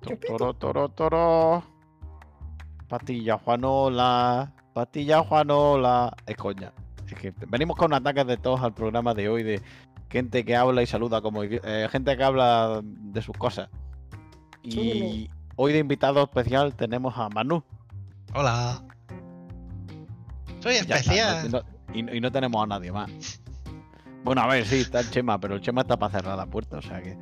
Toro, toro, toro. Patilla Juanola. Patilla Juanola. Es coña. Es que venimos con ataques de todos al programa de hoy de gente que habla y saluda como eh, gente que habla de sus cosas. Y hoy de invitado especial tenemos a Manu. Hola. Soy está, especial. no- y, no- y no tenemos a nadie más. Bueno, a ver, sí, está el Chema, pero el Chema está para cerrar la puerta, o sea que.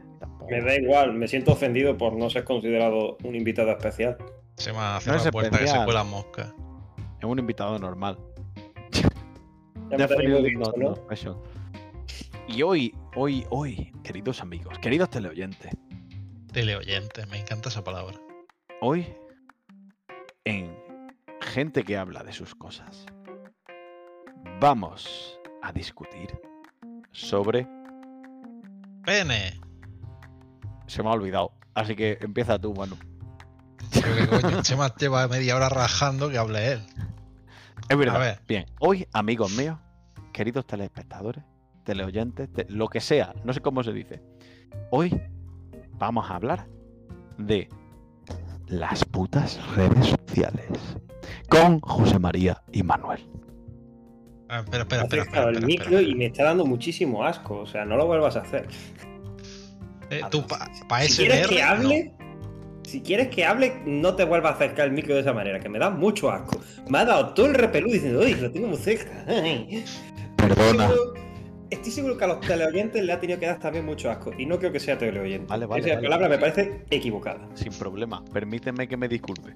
Me da igual, me siento ofendido por no ser considerado un invitado especial. Se me hace No la puerta que se especial. cuelan moscas. Es un invitado normal. Ya no- ¿no? Y hoy, hoy, hoy, queridos amigos, queridos teleoyentes, Teleoyente, me encanta esa palabra. hoy en Gente que habla de sus cosas, vamos a discutir sobre... Pene. Se me ha olvidado, así que empieza tú, Manu. Que coño, Chema lleva media hora rajando que hable él. Es verdad. A ver. Bien, hoy, amigos míos, queridos telespectadores, teleoyentes, te- lo que sea, no sé cómo se dice. Hoy vamos a hablar de las putas redes sociales con José María y Manuel. Ah, espera, espera, espera. espera, el espera, micro espera. y me está dando muchísimo asco. O sea, no lo vuelvas a hacer. Eh, tú, para Si quieres que hable, si quieres que hable, no te vuelvas a acercar el micro de esa manera, que me da mucho asco. Me ha dado todo el repelú diciendo, uy, lo tengo muy cerca. Ay". Perdona. Seguro- Estoy seguro que a los teleoyentes le ha tenido que dar también mucho asco. Y no creo que sea teleoyente. Vale, vale, Esa vale. palabra me parece equivocada. Sin problema, permíteme que me disculpe.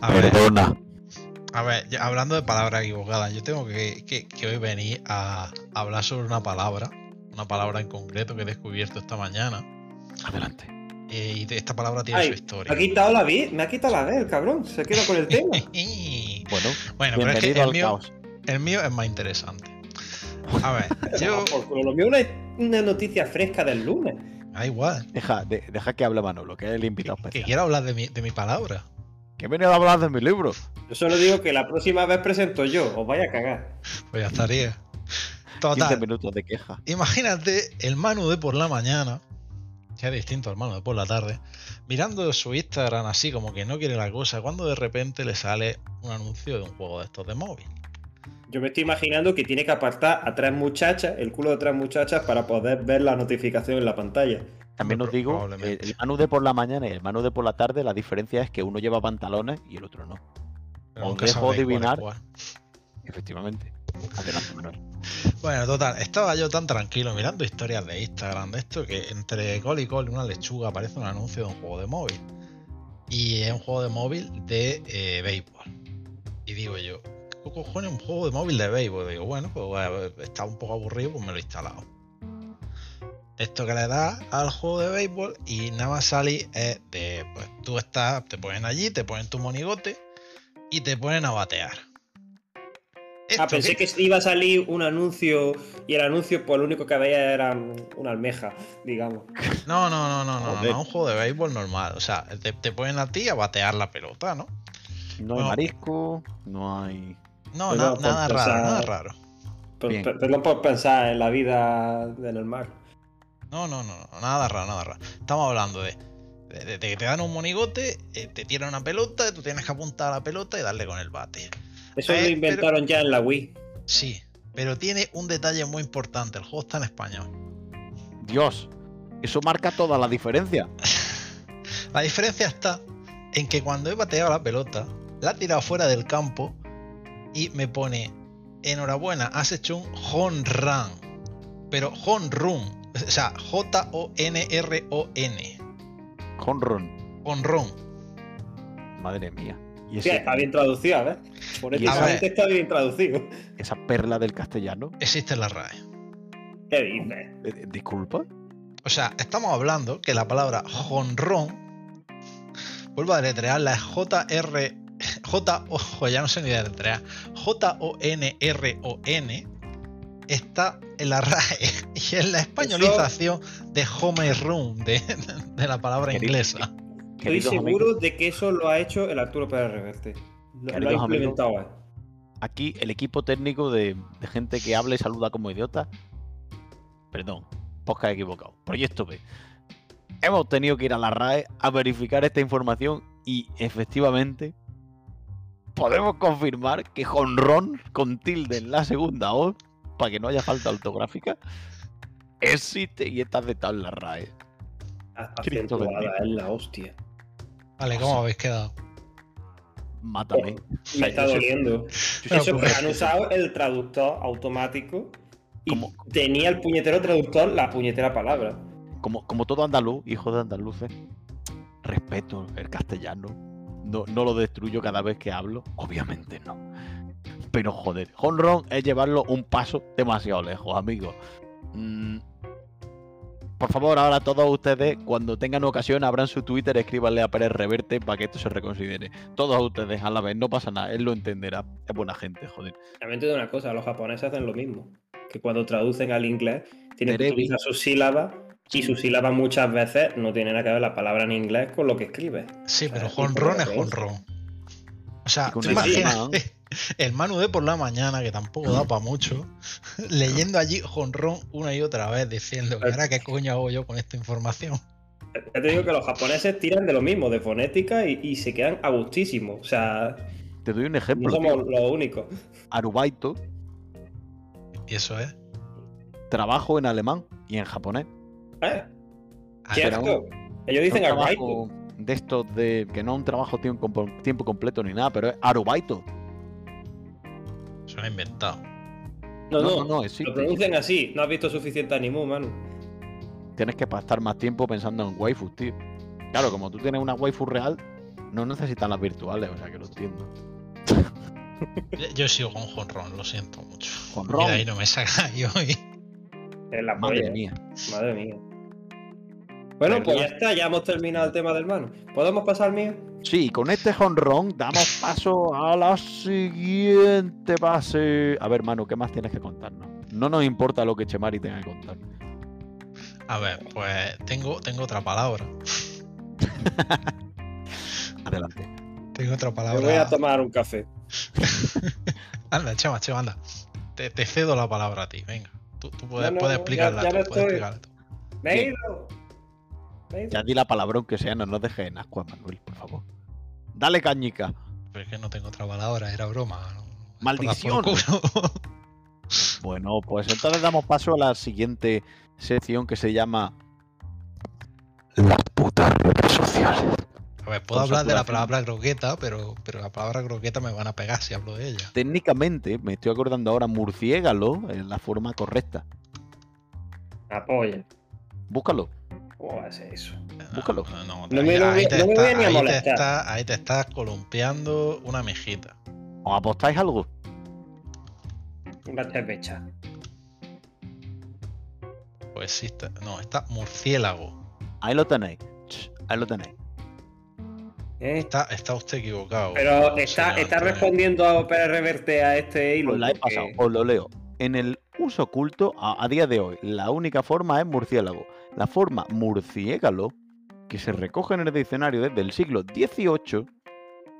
A ver, Perdona. a ver, ya hablando de palabras equivocadas, yo tengo que, que- que hoy venir a hablar sobre una palabra, una palabra en concreto que he descubierto esta mañana. Adelante. eh, y de- esta palabra tiene Ay, su me historia. ha quitado la vez, me ha quitado la vez, el cabrón. Se queda con el tema. Bueno, bueno, pero es que el mío, el mío es más interesante. A ver, yo. Por culo, lo mío es una, una noticia fresca del lunes. Da igual. Deja, de- deja que hable Manolo, que es el invitado Que, que quiero hablar de mi, de mi palabra. Que he venido a hablar de mi libro. Yo solo digo que la próxima vez presento yo, os vaya a cagar. Pues ya estaría. 15 Total. minutos de queja. Imagínate el Manu de por la mañana, que es distinto de por la tarde, mirando su Instagram así como que no quiere la cosa, cuando de repente le sale un anuncio de un juego de estos de móvil. Yo me estoy imaginando que tiene que apartar a tres muchachas, el culo de tres muchachas, para poder ver la notificación en la pantalla. También os digo, el Manu de por la mañana y el Manu de por la tarde, la diferencia es que uno lleva pantalones y el otro no. Os dejo adivinar. Efectivamente. Manuel. Bueno, total, estaba yo tan tranquilo mirando historias de Instagram de esto que entre col y col una lechuga aparece un anuncio de un juego de móvil. Y es un juego de móvil de eh, béisbol. Y digo yo, ¿qué cojones un juego de móvil de béisbol? Digo, bueno, pues está un poco aburrido, pues me lo he instalado. Esto que le das al juego de béisbol y nada más salir es de, pues tú estás, te ponen allí, te ponen tu monigote y te ponen a batear. Ah, pensé que iba a salir un anuncio y el anuncio, pues lo único que veía era una almeja, digamos. No, no, no, no, no, no, un juego de béisbol normal. O sea, te, te ponen a ti a batear la pelota, ¿no? No hay Bueno. marisco, no hay. No, Pues na- nada raro, pensar- nada raro. Por- Bien. per- Perdón por pensar en la vida en el mar. No, no, no, no, nada raro, nada raro. Estamos hablando de, de- de que te dan un monigote, eh, te tiran una pelota, tú tienes que apuntar a la pelota y darle con el bate. Eso Eh, lo inventaron ya en la Wii. Sí, pero tiene un detalle muy importante, el juego está en español. Dios, eso marca toda la diferencia. La diferencia está en que cuando he bateado la pelota, la he tirado fuera del campo y me pone, enhorabuena, has hecho un home run. Pero home run, o sea, J-O-N-R-O-N. Honron. Home run. Madre mía. Y Sí, está bien traducido, a ver. Por Y eso está bien traducido. esa perla del castellano. Existe en la RAE. ¿Qué dices? Eh, eh, Disculpa. O sea, estamos hablando que la palabra jonrón, vuelvo a deletrearla, es J-R, J, ojo, ya no sé ni deletrear, J-O-N-R-O-N, está en la RAE y es la españolización de home room, de, de la palabra Querido- inglesa. Estoy seguro amigos, de que eso lo ha hecho el Arturo Pérez Reverte. Lo, lo ha amigos. implementado. él. aquí el equipo técnico de, de gente que habla y saluda como idiota. Perdón, podcast equivocado. Proyecto B. hemos tenido que ir a la RAE a verificar esta información y efectivamente podemos confirmar que jonrón con tilde en la segunda O, para que no haya falta ortográfica, existe y está aceptado en la RAE. Cristo Acentuada, bendito. es la hostia. Vale, ¿cómo habéis quedado? Mátame. O Me está doliendo. Eso que han usado el traductor automático y tenía el puñetero traductor la puñetera palabra. como, como todo andaluz, hijo de andaluces, respeto el castellano. No, no lo destruyo cada vez que hablo. Obviamente no. Pero joder, honrón es llevarlo un paso demasiado lejos, amigos. Mm, por favor, ahora todos ustedes, cuando tengan ocasión, abran su Twitter, escríbanle a Pérez Reverte para que esto se reconsidere. Todos ustedes a la vez, no pasa nada, él lo entenderá. Es buena gente, joder. También te digo una cosa, los japoneses hacen lo mismo. Que cuando traducen al inglés, tienen que utilizar sus sílabas y sus sílabas muchas veces no tienen nada que ver la palabra en inglés con lo que escribes. Sí, pero jonrón es jonrón. O sea, tú imagínate el Manu de por la mañana, que tampoco da para mucho, leyendo allí jonrón una y otra vez, diciendo, ¿y ahora qué coño hago yo con esta información? Ya te digo que los japoneses tiran de lo mismo, de fonética, y, y se quedan a gustísimo. O sea, Te doy un no ejemplo. somos tío. los únicos. Arubaito, Y eso es. trabajo en alemán y en japonés. ¿Eh? ¿Qué asco? Ellos dicen trabajo de estos de que no es un trabajo tiempo, tiempo completo ni nada, pero es arubaito. Suena inventado. No, no, no, no, existe, lo pronuncian así. No has visto suficiente anime, mano. Tienes que pasar más tiempo pensando en waifus, tío. Claro, como tú tienes una waifu real, no necesitas las virtuales, o sea que lo entiendo. Yo- Yo sigo con jonrón, lo siento mucho. Jonrón. Y de ahí no me sacáis hoy. Es la Madre polla. mía. Madre mía. Bueno, pues ya está, ya hemos terminado el tema del mano. ¿Podemos pasar mío? Sí, con este honrón damos paso a la siguiente base. A ver, Manu, ¿qué más tienes que contarnos? No nos importa lo que Chemari tenga que contar. A ver, pues tengo, tengo otra palabra. Adelante. Tengo otra Me palabra. voy a tomar un café. Anda, Chema, Chema, anda. Te, te cedo la palabra a ti, venga. Tú, tú puedes, No, no, puedes ya- explicarla ya tú, no puedes estoy. explicarla tú. Me he ido. Ya di la palabrón que sea, no nos dejes en ascuas, Manuel, por favor. Dale cañica. Pero es que no tengo otra palabra, era broma. ¡Maldición! Bueno, pues entonces damos paso a la siguiente sección que se llama Las putas redes sociales. A ver, puedo hablar de la palabra croqueta, pero, pero la palabra croqueta me van a pegar si hablo de ella. Técnicamente, me estoy acordando ahora, murciégalo es la forma correcta. Apoya. Búscalo. ¿Cómo va a ser eso? Búscalo. No, no, No me- no ahí te no me está- voy a ni a ahí te molestar. está- ahí te estás columpiando una mejita. ¿Os apostáis algo? Una cerveza. Pues sí, está, no, está murciélago. Ahí lo tenéis. Ahí lo tenéis. ¿Eh? Está, está usted equivocado. Pero está, está respondiendo a Pérez Reverte a este hilo. Os la he pasado, os lo leo. En el uso oculto, a, a día de hoy, la única forma es murciélago. La forma murciégalo, que se recoge en el diccionario desde el siglo XVIII,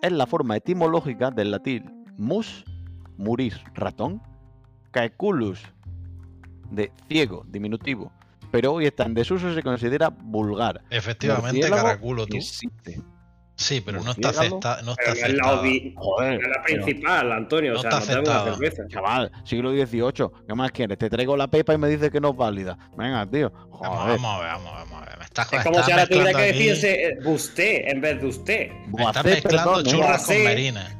es la forma etimológica del latín mus, muris, ratón, caeculus, de ciego, diminutivo. Pero hoy está en desuso y se considera vulgar. Efectivamente, Murciélago caraculo tú. Existe. Sí, pero no está no está Pero la, aceptada. Joder, no es la pero- principal, Antonio. no o sea, está no tengo aceptada. cerveza. Chaval, siglo XVIII, ¿qué más quieres? Te traigo la pepa y me dices que no es válida. Venga, tío. Vamos, Joder. vamos a ver, vamos a ver, vamos a ver. Me estás, Es como si ahora tuviera que decirse eh, usted en vez de usted. Me estás mezclando perdón, churras con Boacé. merines.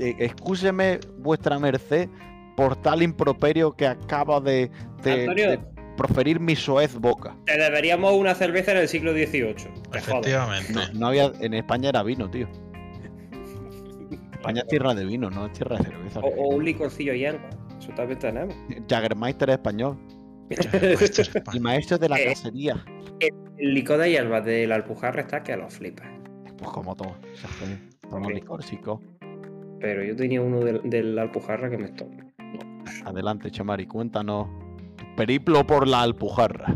Eh, Excúseme, vuestra merced, por tal improperio que acaba de, de- Antonio. de proferir mi soez boca. Te deberíamos una cerveza en el siglo XVIII. Efectivamente. No, no había, en España era vino, tío. España es tierra de vino, no es tierra de cerveza. O, o un licorcillo hierba. Eso también tenemos. Jaggermeister es español. El maestro de la Eh. cacería. El licor de hierba de la Alpujarra está que a los flipas. Pues como todo. se hace. Toma Ok. licor, chico. Pero yo tenía uno del, del Alpujarra que me estoy. Adelante, Chamari, cuéntanos periplo por la Alpujarra.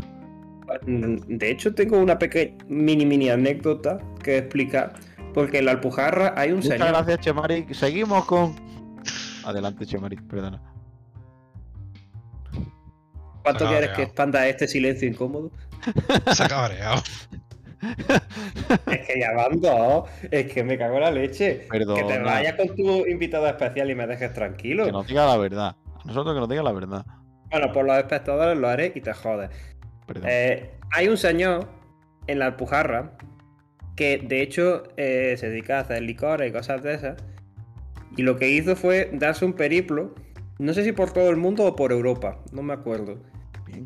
De hecho, tengo una pequeña mini mini anécdota que explicar. Porque en la Alpujarra hay un Muchas señor. gracias, Chemari. Seguimos con. Adelante, Chemari, perdona. ¿Cuánto quieres que expanda este silencio incómodo? Se ha cabreado. Es que ya van dos. Es que me cago en la leche. Perdona. Que te vayas con tu invitado especial y me dejes tranquilo. Que nos diga la verdad. A nosotros que nos diga la verdad. Bueno, por los espectadores lo haré y te jodes. Eh, hay un señor en la Alpujarra que de hecho eh, se dedica a hacer licores y cosas de esas. Y lo que hizo fue darse un periplo, no sé si por todo el mundo o por Europa, no me acuerdo.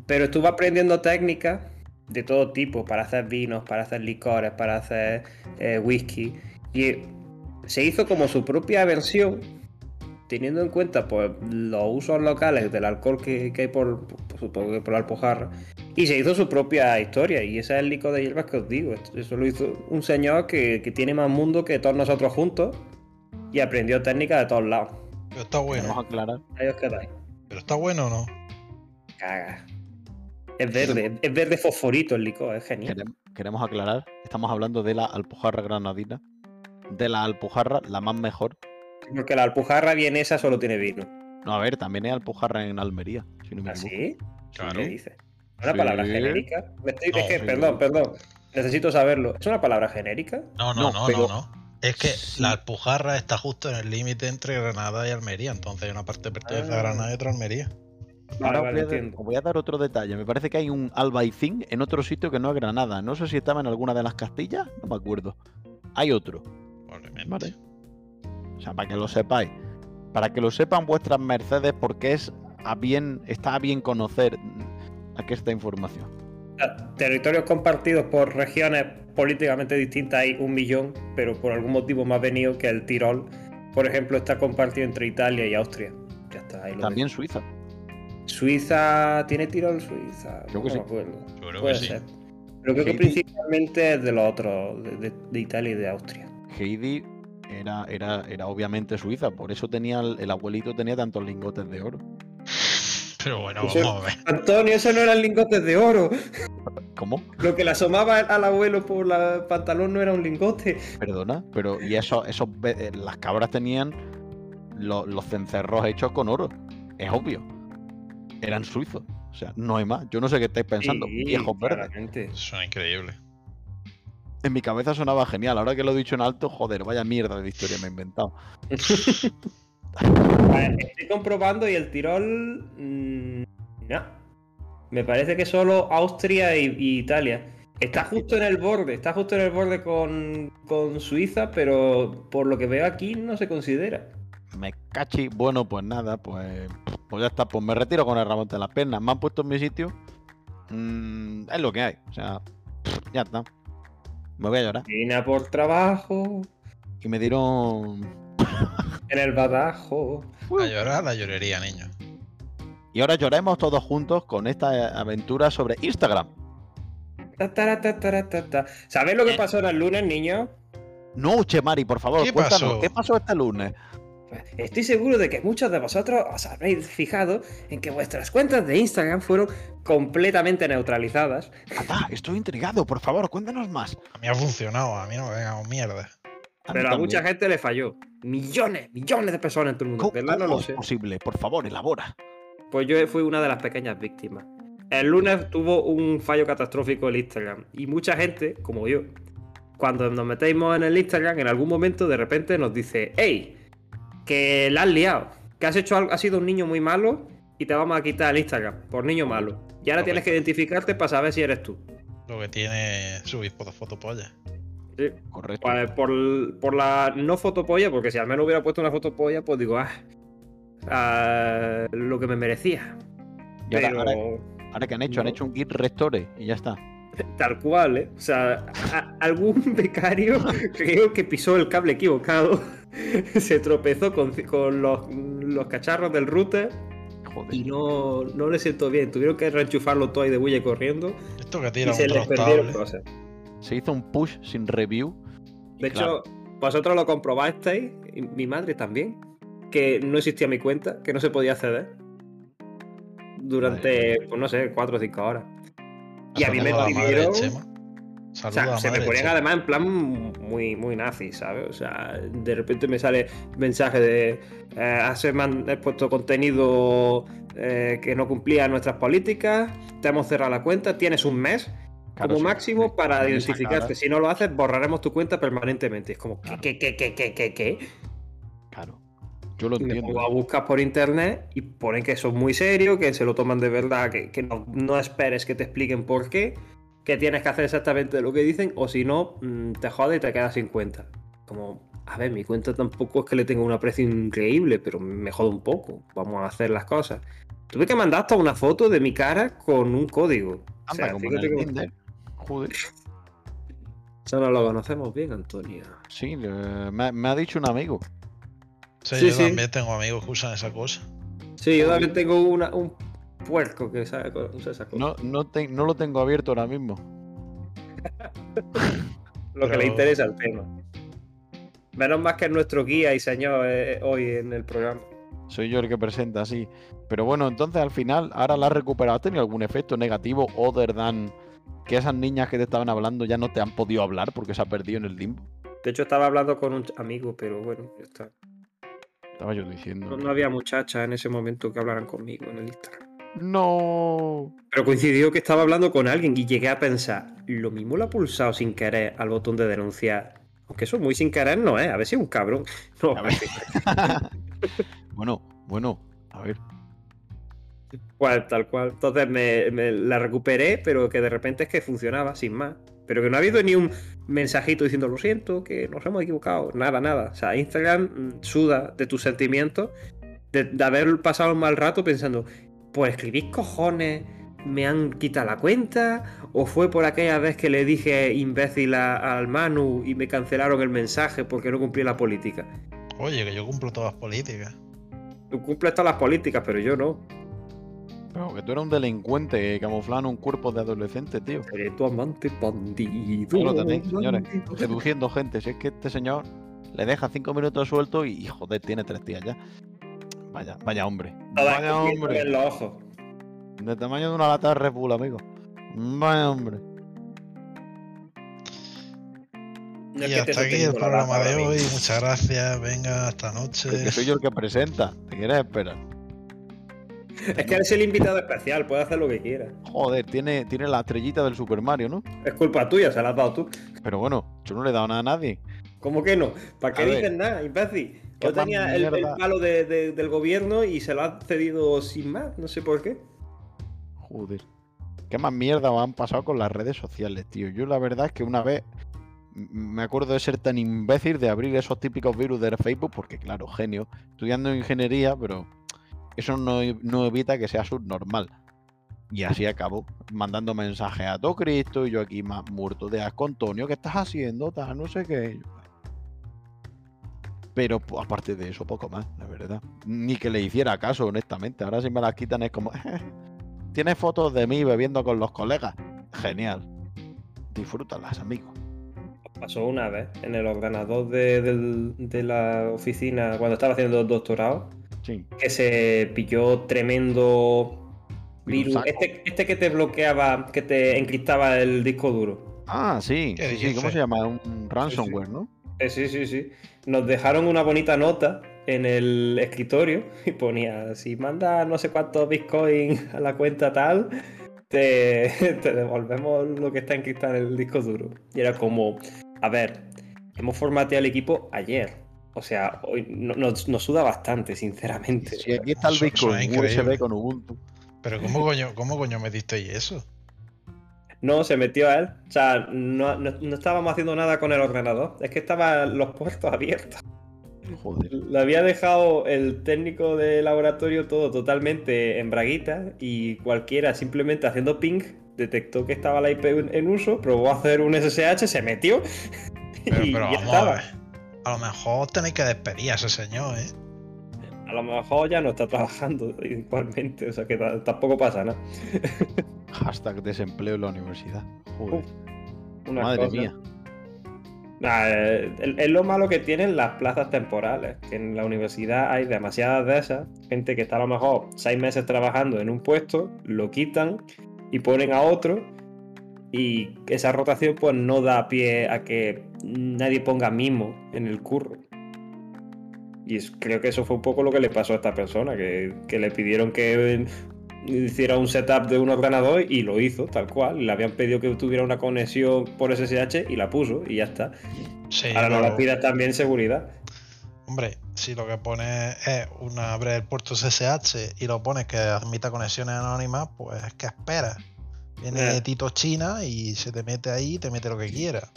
Pero estuvo aprendiendo técnicas de todo tipo para hacer vinos, para hacer licores, para hacer eh, whisky. Y se hizo como su propia versión, teniendo en cuenta pues, los usos locales del alcohol que, que hay por, por, supongo que por Alpujarra. Y se hizo su propia historia. Y ese es el licor de hierbas que os digo. Eso lo hizo un señor que, que tiene más mundo que todos nosotros juntos. Y aprendió técnicas de todos lados. Pero está bueno. Vamos a aclarar. Ahí os quedáis. Pero está bueno o no. Caga. Es verde, es verde fosforito el licor, es genial. Querem- queremos aclarar. Estamos hablando de la Alpujarra Granadina. De la Alpujarra, la más mejor. Porque la alpujarra vienesa solo tiene vino. No, a ver, también hay Alpujarra en Almería. Si no me equivoco. ¿Así? Claro. ¿Qué dices? ¿Una Sí. palabra genérica? Me estoy- No, es que, sí. perdón, perdón. Necesito saberlo. ¿Es una palabra genérica? No, no, No, no, pero- no, no. Es que Sí. la Alpujarra está justo en el límite entre Granada y Almería. Entonces hay una parte pertenece a Ah. Granada y otra a Almería. Ahora vale, os, voy a voy a dar otro detalle. Me parece que hay un albaicín en otro sitio que no es Granada. No sé si estaba en alguna de las Castillas, no me acuerdo. Hay otro, Probablemente. ¿vale? O sea, para que lo sepáis. Para que lo sepan vuestras mercedes, porque es a bien, está a bien conocer aquí esta información. Territorios compartidos por regiones políticamente distintas hay un millón, pero por algún motivo más venido que el Tirol, por ejemplo, está compartido entre Italia y Austria. Ya está, ahí lo También Suiza. Suiza. ¿Tiene Tirol Suiza? Creo que no sí. me acuerdo. Yo creo Puede que sí. ser. Pero creo que principalmente es de los otros, de, de- de Italia y de Austria. Heidi era, era, era obviamente suiza, por eso tenía el, el abuelito tenía tantos lingotes de oro. Pero bueno, Eso- vamos a ver. Antonio, eso no eran lingotes de oro. ¿Cómo? Lo que le asomaba al abuelo por la pantalón no era un lingote. Perdona, pero y eso, esos eh, las cabras tenían lo- los cencerros hechos con oro. Es obvio. Eran suizos. O sea, no hay más. Yo no sé qué estáis pensando. Sí, Viejos verdes. claramente. Suena increíble. En mi cabeza sonaba genial. Ahora que lo he dicho en alto, joder, vaya mierda de historia me he inventado. A ver, Estoy comprobando y el Tirol. mm, no. Me parece que solo Austria y, y Italia. Está justo en el borde, está justo en el borde con, con Suiza, pero por lo que veo aquí no se considera. Me cachi. Bueno, pues nada, pues, pues ya está. Pues me retiro con el ramón de las piernas. Me han puesto en mi sitio. Mm, es lo que hay. O sea, ya está. Me voy a llorar. Vine a por trabajo, Y me dieron. en el badajo. La llorar, la llorería, niño. Y ahora lloremos todos juntos con esta aventura sobre Instagram. Ta, tara, ta, tara, ta, ta. ¿Sabéis lo que Eh. pasó el lunes, niño? No, Chemari, por favor, ¿Qué cuéntanos. pasó? ¿Qué pasó este lunes? Estoy seguro de que muchos de vosotros os habréis fijado en que vuestras cuentas de Instagram fueron completamente neutralizadas. Ata, estoy intrigado, por favor, cuéntanos más. A mí ha funcionado, a mí no me venga mierda. A mí Pero a también. mucha gente le falló. Millones, millones de personas en todo el mundo. ¿Cómo. No lo es sé. posible? Por favor, elabora. Pues yo fui una de las pequeñas víctimas. El lunes tuvo un fallo catastrófico el Instagram. Y mucha gente, como yo, cuando nos metemos en el Instagram, en algún momento de repente nos dice, hey, que la has liado, que has hecho algo, has sido un niño muy malo y te vamos a quitar el Instagram por niño malo. Y ahora tienes que identificarte para saber si eres tú. Lo que tiene subir fotos fotopollas. Sí. Correcto. Pues por, por la no fotopolla, porque si al menos hubiera puesto una fotopolla, pues digo, ah, ah, lo que me merecía. Y ahora, Pero ahora- ahora que han hecho, han hecho un git restore y ya está. tal cual, ¿eh? O sea, a- algún becario creo que pisó el cable equivocado, se tropezó con, con los, los cacharros del router Joder. y no, no le sentó bien. Tuvieron que reenchufarlo todo ahí de bulla corriendo Esto que y tira se les perdieron cosas. Se hizo un push sin review. y De claro, hecho, vosotros lo comprobasteis, y mi madre también, que no existía mi cuenta, que no se podía acceder durante, pues no sé, 4 o 5 horas. Y a mí me madre pidieron. O sea, se me ponían además en plan muy, muy nazi, ¿sabes? O sea, de repente me sale mensaje de eh, has puesto contenido eh, que no cumplía nuestras políticas, te hemos cerrado la cuenta, tienes un mes Claro, como sí, máximo sí, para identificarte. Si no lo haces, borraremos tu cuenta permanentemente. Es como, ¿qué, Claro. qué, qué, qué, qué, qué, qué? Claro. Yo lo entiendo. pongo a buscar por internet y ponen que eso es muy serio, que se lo toman de verdad, que, que no, no esperes que te expliquen por qué, que tienes que hacer exactamente lo que dicen, o si no, mm, te jode y te quedas sin cuenta. Como, a ver, mi cuenta tampoco es que le tenga un aprecio increíble, pero me jode un poco. Vamos a hacer las cosas. Tuve que mandar hasta una foto de mi cara con un código. O Anda, sea, como en el Tinder. Joder. Eso no lo conocemos bien, Antonio. Sí, me, me ha dicho un amigo. Sí, Sí, yo sí. también tengo amigos que usan esa cosa. Sí, yo también tengo una- un puerco que sabe usa esa cosa. No, no, te- no lo tengo abierto ahora mismo. lo que le interesa al tema. Menos más que es nuestro guía y señor eh, hoy en el programa. Soy yo el que presenta, sí. Pero bueno, entonces al final, ahora la has recuperado. ¿Has tenido algún efecto negativo other than que esas niñas que te estaban hablando ya no te han podido hablar porque se ha perdido en el limbo? De hecho, estaba hablando con un amigo, pero bueno, ya está. Estaba yo diciendo. No, no había muchachas en ese momento que hablaran conmigo en el Instagram. No. Pero coincidió que estaba hablando con alguien y llegué a pensar, lo mismo lo ha pulsado sin querer al botón de denunciar. Aunque eso muy sin querer no es, a ver si es un cabrón. No, A ver. bueno, bueno, a ver. Cual, tal cual. Entonces me, me la recuperé, pero que de repente es que funcionaba sin más. Pero que no ha habido ni un mensajito diciendo lo siento, que nos hemos equivocado. Nada, nada. O sea, Instagram mm, suda de tus sentimientos, de, de haber pasado un mal rato pensando, pues escribís cojones, me han quitado la cuenta, o fue por aquella vez que le dije imbécil a- al Manu y me cancelaron el mensaje porque no cumplí la política. Oye, que yo cumplo todas las políticas. Tú cumples todas las políticas, pero yo no. Pero que tú eres un delincuente camuflado en un cuerpo de adolescente, tío. Seré tu amante bandido. Ahí lo tenéis, señores. bandido. Seduciendo gente. Si es que este señor le deja cinco minutos suelto y, joder, tiene tres días ya. Vaya, vaya hombre. Vaya hombre. en los ojos. De tamaño de una lata de Red Bull, amigo. Vaya hombre. No y hasta aquí el programa de hoy. Muchas gracias. Venga, hasta noche. Que soy yo el que presenta. ¿Te quieres esperar? Es que eres el invitado especial, puede hacer lo que quiera. Joder, tiene, tiene la estrellita del Super Mario, ¿no? Es culpa tuya, se la has dado tú. Pero bueno, yo no le he dado nada a nadie. ¿Cómo que no? ¿Para qué A ver. dices nada, imbécil? Yo tenía el, palo de- de- del gobierno y se lo ha cedido sin más, no sé por qué. Joder. ¿Qué más mierda me han pasado con las redes sociales, tío? Yo la verdad es que una vez me acuerdo de ser tan imbécil de abrir esos típicos virus de Facebook, porque claro, genio, estudiando ingeniería, pero eso no, no evita que sea subnormal. Y así acabó, mandando mensajes a todo Cristo y yo aquí más muerto de asco, Antonio, ¿qué estás haciendo? Tal, no sé qué. Pero pues, aparte de eso, poco más, la verdad. Ni que le hiciera caso, honestamente. Ahora si me las quitan es como... ¿Tienes fotos de mí bebiendo con los colegas? Genial. Disfrútalas, amigo. Pasó una vez en el ordenador de, de la oficina cuando estaba haciendo el doctorado, Sí. que se pilló tremendo virus. Este, este que te bloqueaba, que te encriptaba el disco duro. Ah, sí. ¿Qué sí, sí, ¿Cómo se llama? Un ransomware, ¿no? Eh, sí, sí, sí. Nos dejaron una bonita nota en el escritorio y ponía, si mandas no sé cuántos bitcoins a la cuenta tal, te, te devolvemos lo que está encriptado en el disco duro. Y era como, a ver, hemos formateado el equipo ayer. O sea, hoy no- nos, nos suda bastante, sinceramente. Si aquí está el Bitcoin. USB con Ubuntu. Pero ¿cómo coño, cómo coño metisteis eso? No, se metió a él. O sea, no, no- no estábamos haciendo nada con el ordenador. Es que estaban los puertos abiertos. Joder. Le había dejado el técnico de laboratorio todo totalmente en braguita y cualquiera simplemente haciendo ping detectó que estaba la IP en uso, probó a hacer un SSH, se metió Pero, y pero ya vamos estaba. a ver. A lo mejor tenéis que despedir a ese señor, ¿eh? A lo mejor ya no está trabajando igualmente, o sea que ta- tampoco pasa nada. Hashtag desempleo en la universidad. Joder. Madre mía. Nah, eh, es es lo malo que tienen las plazas temporales, que en la universidad hay demasiadas de esas, gente que está a lo mejor seis meses trabajando en un puesto, lo quitan y ponen a otro y esa rotación pues no da pie a que nadie ponga mimo en el curro. Y es- creo que eso fue un poco lo que le pasó a esta persona, que, que le pidieron que hiciera un setup de un ordenador y lo hizo, tal cual. Le habían pedido que tuviera una conexión por SSH y la puso y ya está. Sí, Ahora no le pidas también seguridad. Hombre, si lo que pones es una abre el puerto SSH y lo pones que admita conexiones anónimas, pues ¿qué esperas? Viene Eh. Tito China y se te mete ahí y te mete lo que quiera.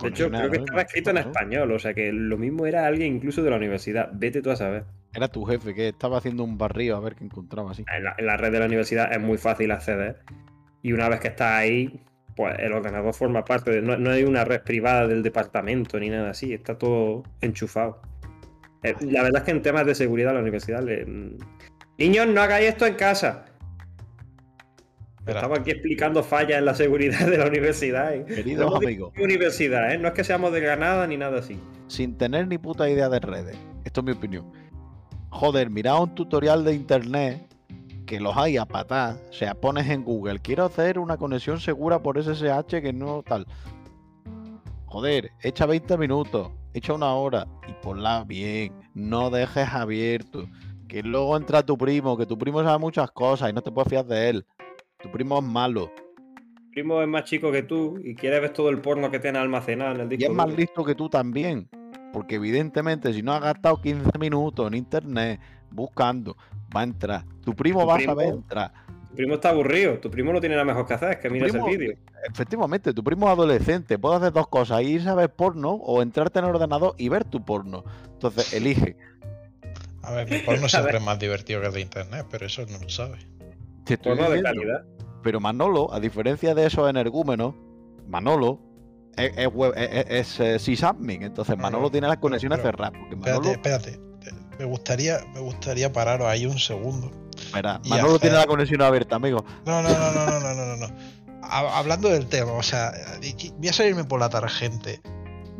De hecho, creo que estaba escrito en español, o sea que lo mismo era alguien incluso de la universidad. Vete tú a saber. Era tu jefe que estaba haciendo un barrio a ver qué encontraba así. En la, en la red de la universidad es muy fácil acceder. Y una vez que estás ahí, pues el ordenador forma parte de. No, no hay una red privada del departamento ni nada así, está todo enchufado. Eh, la verdad es que en temas de seguridad la universidad le. mm, Niños, no hagáis esto en casa. Estamos aquí explicando fallas en la seguridad de la universidad. ¿eh? Queridos No amigos, universidad, ¿eh? No es que seamos de Granada ni nada así. sin tener ni puta idea de redes, esto es mi opinión. Joder, mirad un tutorial de internet que los hay a patar. O sea, pones en Google, quiero hacer una conexión segura por SSH que no tal. Joder, echa 20 minutos, echa una hora y ponla bien. No dejes abierto. Que luego entra tu primo, que tu primo sabe muchas cosas y no te puedes fiar de él. Tu primo es malo. Tu primo es más chico que tú y quiere ver todo el porno que tienes almacenado en el disco. Y es más listo que tú también. Porque evidentemente si no has gastado 15 minutos en internet buscando, va a entrar. Tu primo Tu va primo- a saber entrar. Tu primo está aburrido, tu primo no tiene nada mejor que hacer, es que mira ese vídeo. Efectivamente, tu primo es adolescente. Puede hacer dos cosas. Irse a ver porno o entrarte en el ordenador y ver tu porno. Entonces, elige. a ver, mi porno siempre es más divertido que el de internet, pero eso no lo sabes. Porno de calidad. Pero Manolo, a diferencia de esos energúmenos, Manolo es, es, es, entonces Manolo tiene las conexiones cerradas. Porque Espérate, espérate. Me gustaría, me gustaría pararos ahí un segundo. Verá, Manolo tiene la conexión abierta, amigo. No, no, no, no, no, no, no, no. Hablando del tema, o sea, voy a salirme por la tarjeta.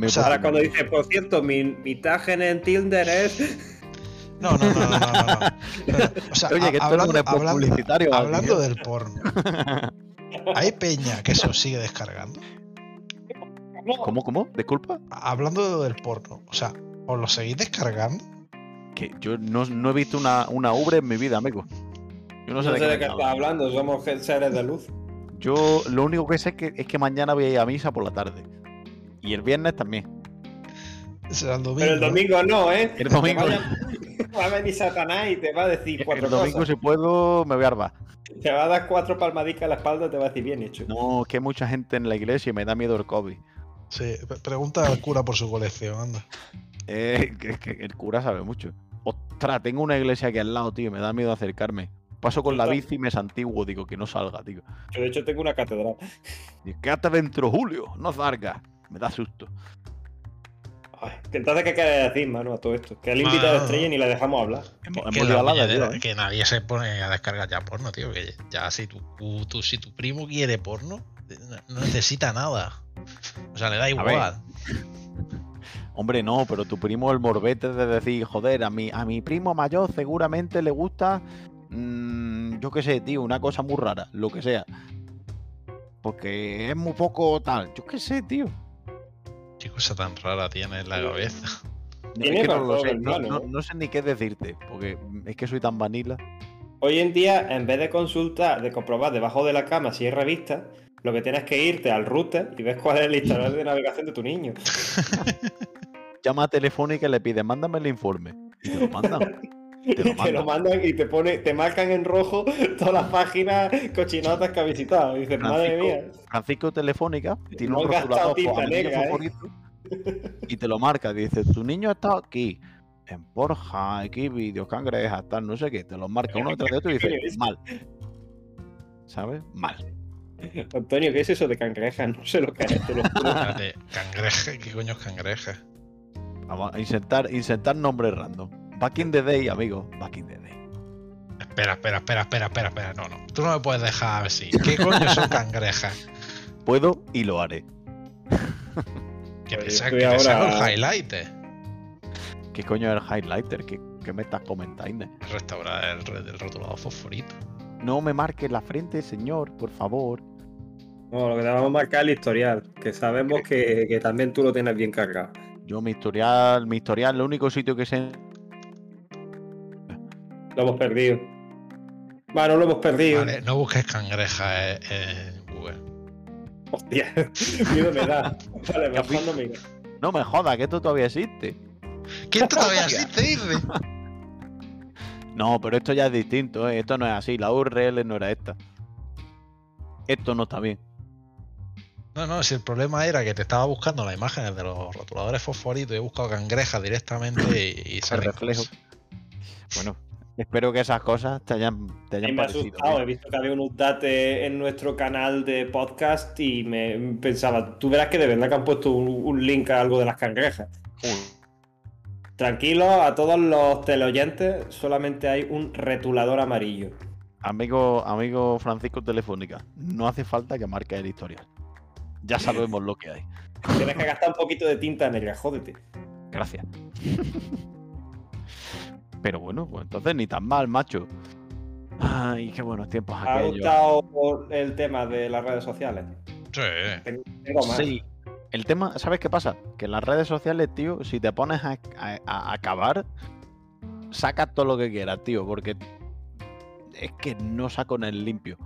O sea, ahora cuando dice, por cierto, mi, mi en Tinder es. No, no, no, no, no, no. no. O sea, Oye, que hablando, publicitario. Hablando del porno. Hay peña que se os sigue descargando. ¿Cómo, cómo? Disculpa. Hablando del porno, o sea, ¿os lo seguís descargando? Que yo no, no he visto una, una ubre en mi vida, amigo. Yo no sé No de sé qué, de estás hablando, somos seres de luz. Yo lo único que sé es que, es que mañana voy a ir a misa por la tarde. Y el viernes también. Será el domingo. Pero el domingo no, ¿eh? El domingo- vaya- Va a venir Satanás y te va a decir cuatro El domingo, cosas. si puedo, me voy a arbar. Te va a dar cuatro palmadicas a la espalda y te va a decir bien hecho. No, es que hay mucha gente en la iglesia y me da miedo el COVID. Sí, pre- pregunta al cura por su colección, anda. Eh, que, que el cura sabe mucho. Ostras, tengo una iglesia aquí al lado, tío. Me da miedo acercarme. Paso con la bici y me santiguo, digo, que no salga, tío. Yo de hecho tengo una catedral. Y quédate dentro, Julio, no salgas. Me da susto. Ay, que entonces, ¿qué quieres decir, mano, a todo esto? Que al No, invitado no, estrella ni la dejamos hablar. Hemos, Que, la la de Dios, ¿eh? que nadie se pone a descargar ya porno, tío. Que ya si tu, tu- si tu primo quiere porno, no, necesita nada. O sea, le da igual. Hombre, no, pero tu primo el morbete de decir, joder, a mi, a mi primo mayor seguramente le gusta, mm, yo qué sé, tío, una cosa muy rara, lo que sea. Porque es muy poco tal, yo qué sé, tío. Qué cosa tan rara tiene en la cabeza. No, Tiene es que no lo sé, no, hermano. no- no sé ni qué decirte, porque es que soy tan vanilla. Hoy en día, en vez de consultar, de comprobar debajo de la cama si hay revista, lo que tienes que irte al router y ves cuál es el historial de navegación de tu niño. Llama a Telefónica y le pide, mándame el informe. Y te lo mandan. Y Te lo te lo mandan. y te pone, te marcan en rojo todas las páginas cochinotas que has visitado. Y dices, madre mía. Francisco Telefónica tiene No un rotulador negra, ¿eh? y te lo marca. Dice, tu niño ha estado aquí, en Porja, aquí vídeos, cangrejas, tal, no sé qué. Te los marca uno detrás de otro y dice, mal. ¿Sabes? Mal. Antonio, ¿qué es eso de cangreja? No sé lo que es. te lo juro. Espérate, cangreja, ¿qué coño es cangreja? Vamos a insertar, insertar nombres random. Back in the day, amigo. Back in the day. Espera, espera, espera, espera, espera, espera. No, no. Tú no me puedes dejar así. ¿Qué coño son cangrejas? Puedo y lo haré. Pues sa- estoy que me saco el ahora- highlighter. ¿Qué coño es el highlighter? ¿Qué, qué me estás comentando? Restaurar el, el rotulado fosforito. No me marques la frente, señor, por favor. No, lo que te vamos a marcar es el historial, que sabemos que, que también tú lo tienes bien cargado. Yo mi historial, mi historial, el único sitio que sé. Lo hemos perdido. Bueno, lo hemos perdido. Vale, no busques cangreja eh, en Google. Hostia, miedo me da. Vale, mejor no mira. No me jodas, que esto todavía existe. ¿Quién todavía Hostia. así te dice? No, pero esto ya es distinto, ¿eh? esto no es así, la URL no era esta. Esto no está bien. No, no, si el problema era que te estaba buscando las imágenes de los rotuladores fosforitos y he buscado cangrejas directamente y, y salen reflejo. Bueno, espero que esas cosas te hayan, te hayan me ha parecido. asustado, he visto que había un update en nuestro canal de podcast y me pensaba, tú verás que de verdad que han puesto un, un link a algo de las cangrejas. Tranquilo, a todos los teleoyentes, solamente hay un retulador amarillo. Amigo, amigo Francisco Telefónica, no hace falta que marques el historial. Ya sabemos lo que hay. Tienes que gastar un poquito de tinta negra, jódete. Gracias. Pero bueno, pues entonces ni tan mal, macho. Ay, qué buenos tiempos ¿Ha aquellos. gustado el tema de las redes sociales? Sí. Tengo más. Sí. El tema, ¿sabes qué pasa? Que en las redes sociales, tío, si te pones a, a- a acabar, sacas todo lo que quieras, tío, porque es que no saco en el limpio.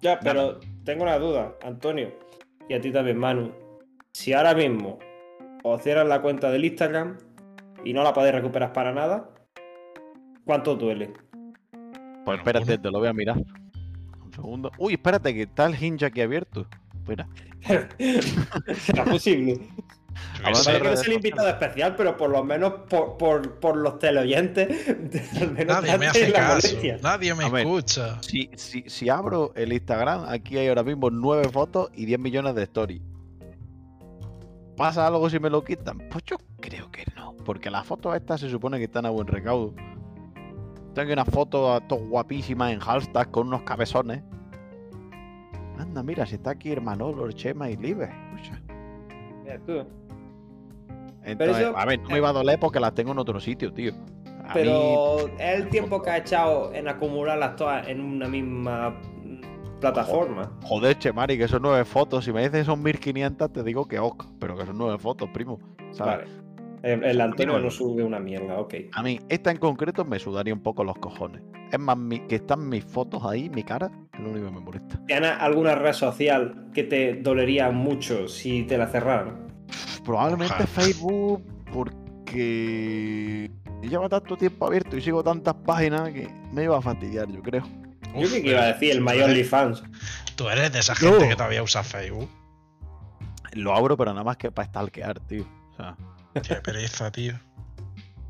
Ya, pero tengo una duda, Antonio, y a ti también, Manu. Si ahora mismo os cierran la cuenta del Instagram y no la podéis recuperar para nada, ¿cuánto duele? Pues espérate, te lo voy a mirar. Un segundo. Uy, espérate, que está el hinge aquí abierto. Espera. ¿Será posible? Hubiese- de No redes ser invitado especial, pero por lo menos por, por, por los teleoyentes, al menos Nadie me hace la caso. molestia. Nadie me A ver. escucha. Si, si, si abro el Instagram, aquí hay ahora mismo 9 fotos y 10 millones de stories. ¿Pasa algo si me lo quitan? Pues yo creo que no. Porque las fotos estas se supone que están a buen recaudo. Tengo unas fotos todas guapísimas en hashtag con unos cabezones. Anda, mira, si está aquí Hermanolo, Chema y Live. Escucha. Mira tú. Entonces, eso- a ver, no me iba a doler porque las tengo en otro sitio, tío. A mí- Pero es el tiempo que ha echado en acumularlas todas en una misma plataforma. Joder, Chemari, que son nueve fotos. Si me dices que son 1500, te digo que ok. Pero que son nueve fotos, primo. ¿sabes? Vale. El, el Antonio no. no sube una mierda, ok. A mí, esta en concreto me sudaría un poco los cojones. Es más, mi- que están mis fotos ahí, mi cara, es lo único que me molesta. ¿Tienes alguna red social que te dolería mucho si te la cerraran? Probablemente Ojalá. Facebook, porque lleva tanto tiempo abierto y sigo tantas páginas que me iba a fastidiar, yo creo. Yo Uf, creo que iba a decir el mayor OnlyFans. Tú eres de esa No. gente que todavía usa Facebook. Lo abro, pero nada más que para stalkear, tío. O sea, Qué pereza, tío.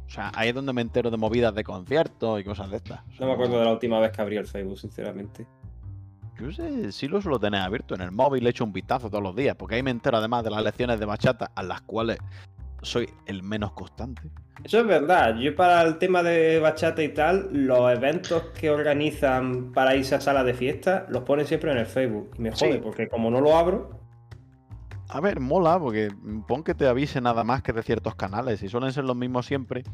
o sea, ahí es donde me entero de movidas de conciertos y cosas de estas. No me acuerdo de la última vez que abrí el Facebook, sinceramente. Yo sé, sí lo suelo tener abierto en el móvil, le echo un vistazo todos los días, porque ahí me entero además de las lecciones de bachata, a las cuales soy el menos constante. Eso es verdad. Yo para el tema de bachata y tal, los eventos que organizan para irse a salas de fiesta los ponen siempre en el Facebook. Y me Sí. jode, porque como no lo abro, A ver, mola, porque pon que te avise nada más que de ciertos canales, y suelen ser los mismos siempre.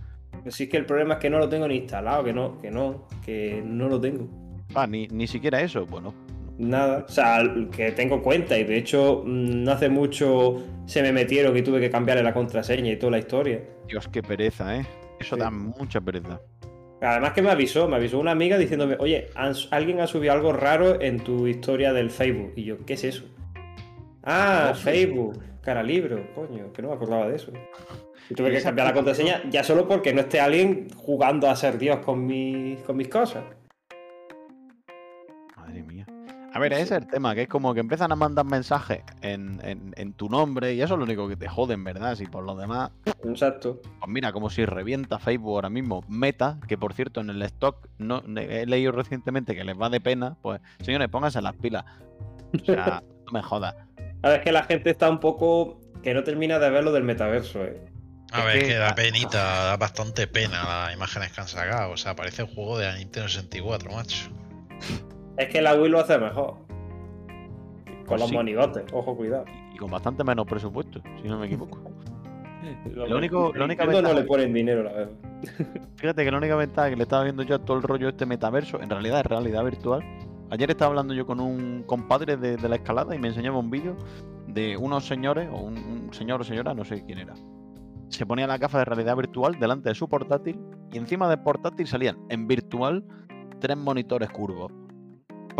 pues sí es que el problema es que no lo tengo ni instalado, que no, que no, que no lo tengo. Ah, ni, ni siquiera eso, bueno. Nada. O sea, que tengo cuenta y de hecho mm, no hace mucho se me metieron y tuve que cambiarle la contraseña y toda la historia. Dios, qué pereza, ¿eh? Eso Sí. da mucha pereza. Además que me avisó, me avisó una amiga diciéndome, oye, alguien ha subido algo raro en tu historia del Facebook. Y yo, ¿qué es eso? Ah, Facebook, cara libro, coño, que no me acordaba de eso. Y tuve que cambiar la contraseña ya solo porque no esté alguien jugando a ser Dios con mis, con mis cosas. Madre mía. A ver, ese es el tema, que es como que empiezan a mandar mensajes en, en- en tu nombre y eso es lo único que te joden, ¿verdad? Si por lo demás, Exacto. pues mira, como si revienta Facebook ahora mismo. Meta, que por cierto en el stock no he leído recientemente que les va de pena, pues señores, pónganse las pilas. O sea, no me jodas. A ver, es que la gente está un poco que no termina de ver lo del metaverso, eh. A Es ver, que- que da penita, da bastante pena las imágenes que han sacado. O sea, parece un juego de la Nintendo 64, macho. Es que la Wii lo hace mejor. Con Pues los sí. monigotes, ojo, cuidado. Y con bastante menos presupuesto, si no me equivoco. Lo, Lo único- la única Nintendo no le ponen dinero, la verdad. Fíjate que la única ventaja que le estaba viendo yo a todo el rollo este metaverso, en realidad es realidad virtual, Ayer estaba hablando yo con un compadre de, de la escalada y me enseñaba un vídeo de unos señores, o un, un señor o señora, no sé quién era. Se ponía la gafa de realidad virtual delante de su portátil y encima del portátil salían en virtual tres monitores curvos.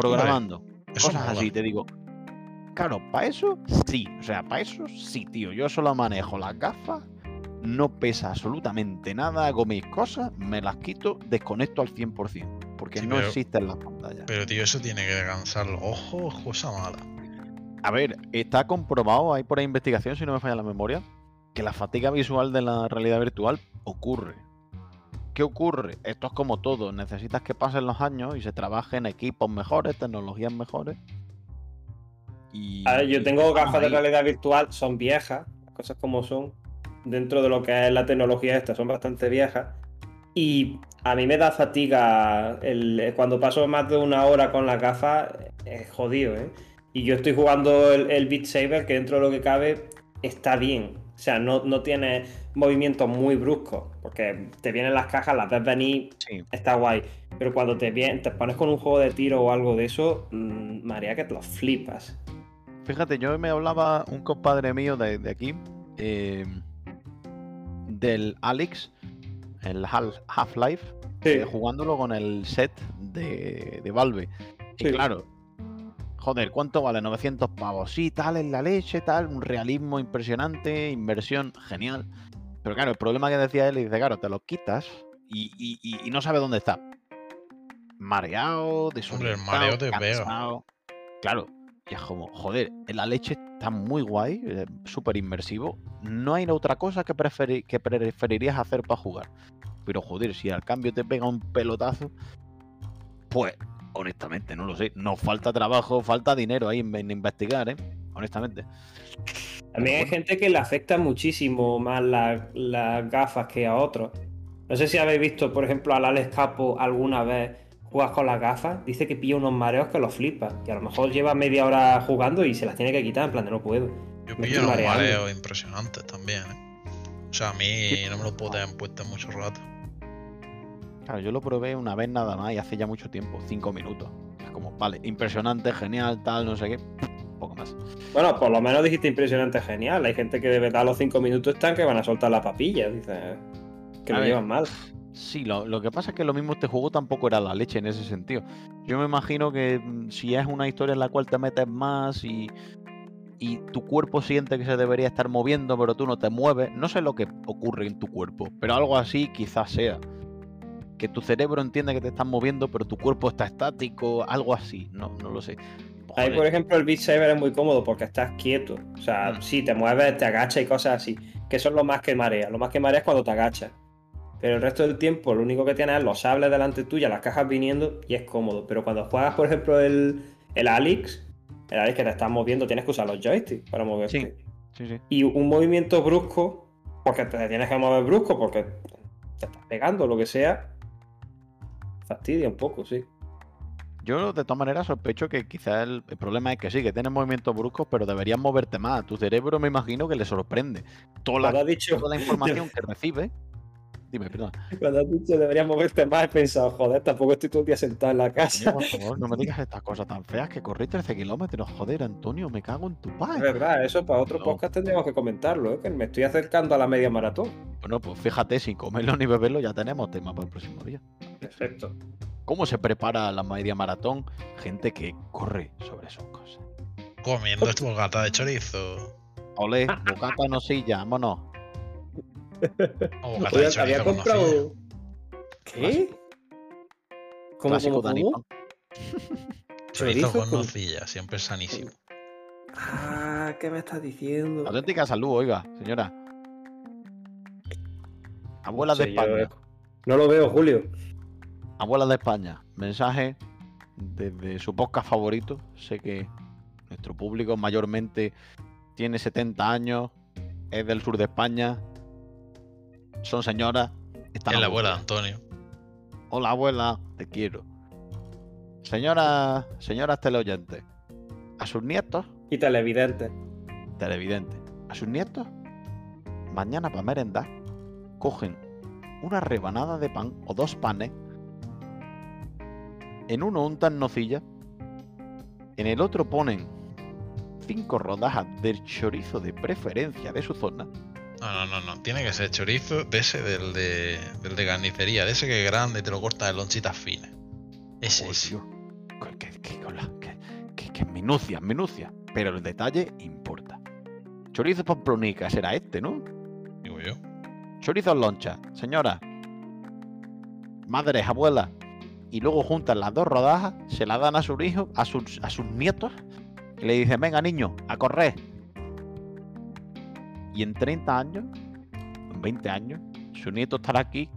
Programando. Eso cosas así, te digo. Claro, para eso sí. O sea, para eso sí, tío. Yo solo manejo las gafas, no pesa absolutamente nada, hago mis cosas, me las quito, desconecto al 100%. Porque Sí, no pero- existen las pantallas. Pero tío, eso tiene que cansar los ojos, cosa mala. A ver, está comprobado, hay por ahí investigación, si no me falla la memoria, que la fatiga visual de la realidad virtual ocurre. ¿Qué ocurre? Esto es como todo, necesitas que pasen los años y se trabaje en equipos mejores, tecnologías mejores. Y, A ver, yo tengo gafas de realidad virtual, son viejas, las cosas como son. Dentro de lo que es la tecnología esta, son bastante viejas. Y a mí me da fatiga el- cuando paso más de una hora con las gafas, es jodido, ¿eh? Y yo estoy jugando el, el Beat Saber, que dentro de lo que cabe está bien. O sea, no, no tiene movimientos muy bruscos, porque te vienen las cajas, las ves venir, Sí. está guay. Pero cuando te, vien- te pones con un juego de tiro o algo de eso, mm, María, que te lo flipas. Fíjate, yo me hablaba un compadre mío de, de aquí, eh, del Alex, el Hal- Half-Life, eh, jugándolo con el set de, de Valve. Y Sí. claro, joder, ¿cuánto vale? 900 pavos. Sí, tal, en la leche, tal, un realismo impresionante, inversión genial. Pero claro, el problema que decía él, dice, claro, te lo quitas y, y- y- y no sabes dónde está. Mareado, desorientado, mareo te cansado. Claro, y es como, joder, en la leche está muy guay, eh, súper inmersivo. No hay otra cosa que, preferi- que preferirías hacer para jugar. Pero joder, si al cambio te pega un pelotazo, pues honestamente no lo sé. Nos falta trabajo, falta dinero ahí en, en investigar, ¿eh? Honestamente. También hay Bueno. gente que le afecta muchísimo más la- las gafas que a otros. No sé si habéis visto, por ejemplo, al Alex Capo alguna vez jugar con las gafas. Dice que pilla unos mareos que lo flipa. Y a lo mejor lleva media hora jugando y se las tiene que quitar, en plan de no puedo. Yo Me pillo unos mareos impresionantes también, ¿eh? O sea, a mí no me lo puedo tener puesto mucho rato. Claro, yo lo probé una vez nada más y hace ya mucho tiempo, cinco minutos. Es como, vale, impresionante, genial, tal, no sé qué. Poco más. Bueno, por lo menos dijiste impresionante, genial. Hay gente que de verdad a los cinco minutos están que van a soltar la papilla. Dice que A lo ver. llevan mal. Sí, lo, lo que pasa es que lo mismo este juego tampoco era la leche en ese sentido. Yo me imagino que mm, si es una historia en la cual te metes más y, y tu cuerpo siente que se debería estar moviendo, pero tú no te mueves, no sé lo que ocurre en tu cuerpo, pero algo así quizás sea. Que tu cerebro entiende que te estás moviendo, pero tu cuerpo está estático, algo así, no, no lo sé. Ahí, por ejemplo, el Beat Saber es muy cómodo porque estás quieto. O sea, Mm. sí, te mueves, te agachas y cosas así. Que es lo más que marea. Lo más que marea es cuando te agachas. Pero el resto del tiempo, lo único que tienes es los sables delante tuya, las cajas viniendo y es cómodo. Pero cuando juegas, por ejemplo, el, el Alex, el Alex que te estás moviendo, tienes que usar los joysticks para moverte. Sí, sí. Y un movimiento brusco, porque te tienes que mover brusco, porque te estás pegando, lo que sea, fastidia un poco, sí. Yo de todas maneras sospecho que quizás el, el problema es que sí, que tienes movimientos bruscos, pero deberías moverte más. Tu cerebro me imagino que le sorprende. Toda la, dicho, toda la información que recibe. Dime, perdón. cuando has dicho deberías moverte más, he pensado, joder, tampoco estoy todo el día sentado en la casa. Por favor, no me digas estas cosas tan feas que corrí 13 kilómetros. Joder, Antonio, me cago en tu Es padre. verdad, eso para otro No. podcast tendríamos que comentarlo, ¿eh? que me estoy acercando a la media maratón. Bueno, pues fíjate, sin comerlo ni beberlo ya tenemos tema para el próximo día. Perfecto. ¿Cómo se prepara la media maratón? Gente que corre sobre sus cosas. Comiendo esta bocata de chorizo. Olé, bocata no silla, vámonos. Había comprado. ¿Qué? ¿Cómo, Clásico cómo, cómo? Chorizo chorizo con con- nocilla, siempre sanísimo. Ah, ¿qué me estás diciendo? Auténtica salud, oiga, señora. Abuela de yo- España. No lo veo, Julio. Abuela de España, mensaje desde su podcast favorito. Sé que nuestro público mayormente tiene 70 años, es del sur de España, son señoras. están Es la abuela de. Antonio. Hola abuela, te quiero. Señora, señoras teleoyentes, a sus nietos, Y televidente. televidentes, a sus nietos, mañana para merendar, cogen una rebanada de pan o dos panes, en uno untan nocilla En el otro ponen cinco rodajas del chorizo de preferencia de su zona. No, no, no, no. Tiene que ser chorizo de ese del de, del de carnicería, de ese que es grande y te lo cortas en lonchitas finas. Ese, Oh, tío, que, que- que que- que- que minucia, minucia. Pero el detalle importa. Chorizo pamplonica será este, ¿no? Digo yo. Chorizo en loncha. Señora. Madres, abuelas. Y luego juntan las dos rodajas, se las dan a sus hijos, a sus, a sus nietos, y le dicen, venga niño, a correr. Y en 30 años, en 20 años, su nieto estará aquí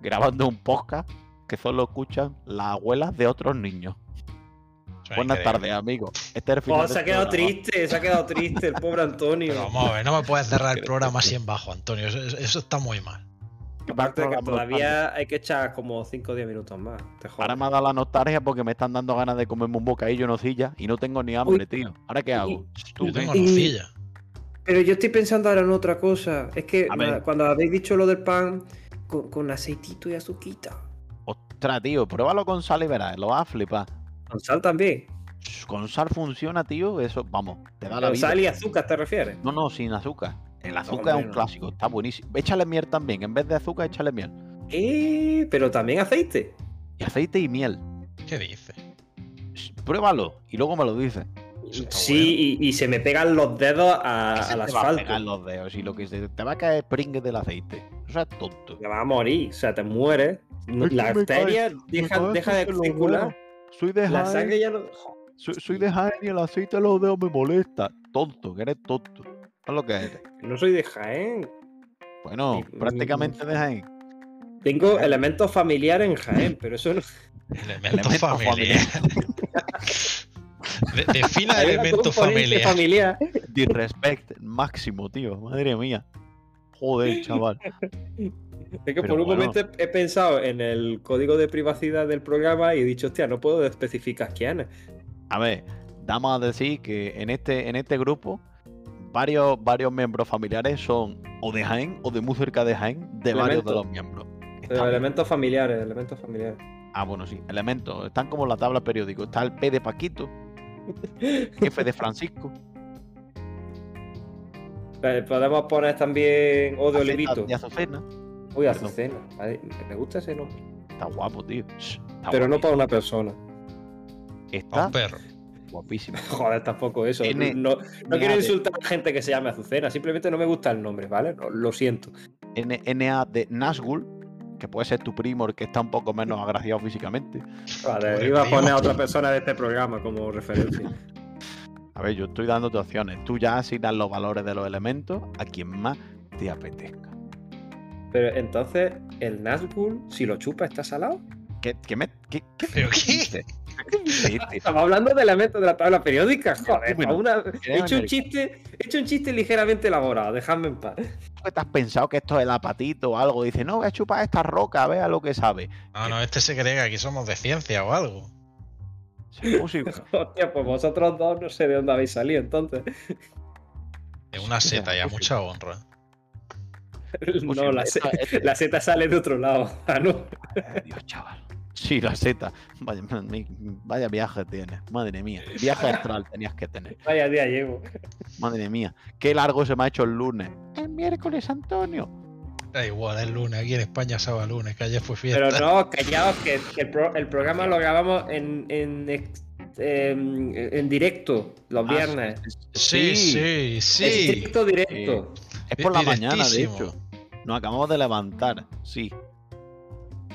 grabando un podcast que solo escuchan las abuelas de otros niños. Buenas tardes, amigos. Este es el final Oh, del se ha quedado programa. triste, se ha quedado triste el pobre Antonio. Pero vamos a ver, no me puedes cerrar el programa así en bajo, Antonio. Eso, está muy mal. Aparte que todavía hay que echar como 5 o 10 minutos más. Te. Ahora me ha dado la nostalgia porque me están dando ganas de comerme un bocadillo nocilla y no tengo ni hambre, Uy. tío. ¿Ahora qué hago? Tú, Yo tengo nocilla. Pero yo estoy pensando ahora en otra cosa. Es que A ver. na- cuando habéis dicho lo del pan con, con aceitito y azuquita. Ostras, tío, pruébalo con sal y verás, lo vas a flipar. Con sal también. Con sal funciona, tío, eso, vamos, te da la Con vida. sal y azúcar te refieres. No, no, sin azúcar. El azúcar hombre, es un no. clásico, está buenísimo. Échale miel también, en vez de azúcar, échale miel. Eh, pero también aceite. Y aceite y miel. ¿Qué dices? Pruébalo y luego me lo dices. Sí, y, y se me pegan los dedos a- Se al te va a pegar asfalto. los dedos y lo que se te va a caer pringue del aceite. Eso es tonto. Te vas a morir, o sea, te mueres. La arteria deja, deja de circular. Soy de La Jaén, sangre ya no. soy, soy de Jaén y el aceite en los dedos me molesta. Tonto, que eres tonto. Es lo que eres. No soy de Jaén. Bueno, Sí, prácticamente de Jaén. Tengo elementos familiares en Jaén, pero eso no. Elemento Elemento familiar. De- defina una elemento familiar. familiar. Disrespect máximo, tío. Madre mía. Joder, chaval. Es que Pero por un bueno. momento he pensado en el código de privacidad del programa y he dicho, hostia, no puedo especificar quién es. A ver, damos a decir que en este, en este grupo varios, varios miembros familiares son o de Jaén o de muy cerca de Jaén de varios de los miembros. Elementos familiares, elementos familiares. Ah, bueno, sí. Elementos. Están como en la tabla periódico. Está el P de Paquito, F de Francisco, Podemos poner también O de Olivito. de Azucena. Uy. Azucena. Me gusta ese nombre. Está guapo, tío. Está Pero no para una persona. Está un perro. guapísimo. Joder, tampoco eso. N- No, no quiero insultar a gente que se llame Azucena, simplemente no me gusta el nombre, ¿vale? No, lo siento. NA de Nazgul, que puede ser tu primo, el que está un poco menos agraciado físicamente. Vale, iba a poner a otra persona de este programa como referencia. A ver, yo estoy dándote opciones. Tú ya asignas los valores de los elementos a quien más te apetezca. Pero entonces, ¿el Nazgul, si lo chupa, está salado? ¿Qué, qué me, qué, qué ¿Pero qué? Este? Estamos hablando de elementos de la tabla periódica, joder. bueno, una- He hecho un chiste, he hecho un chiste ligeramente elaborado, dejadme en paz. ¿Tú que te has pensado que esto es el apatito o algo? Dice, no, voy a chupar esta roca, vea lo que sabe. No, no, este se cree que aquí somos de ciencia o algo. Posible. Hostia, pues vosotros dos no sé de dónde habéis salido entonces. Es una seta y a mucha honra. No, la, se- Esta- este- la seta sale de otro lado. Ah, no. Dios, chaval. Sí, la seta. Vaya, vaya viaje tienes. Madre mía. Viaje astral tenías que tener. Vaya día llevo. Madre mía. Qué largo se me ha hecho el lunes. El miércoles, Antonio. Da igual, es lunes. Aquí en España sábado lunes, que ayer fue fiesta. Pero no, callaos, que, que el, pro- el programa lo grabamos en, en, em, en directo los Ah, viernes. Sí, sí, Es sí. directo, directo. Es por la mañana, de hecho. Nos acabamos de levantar, sí.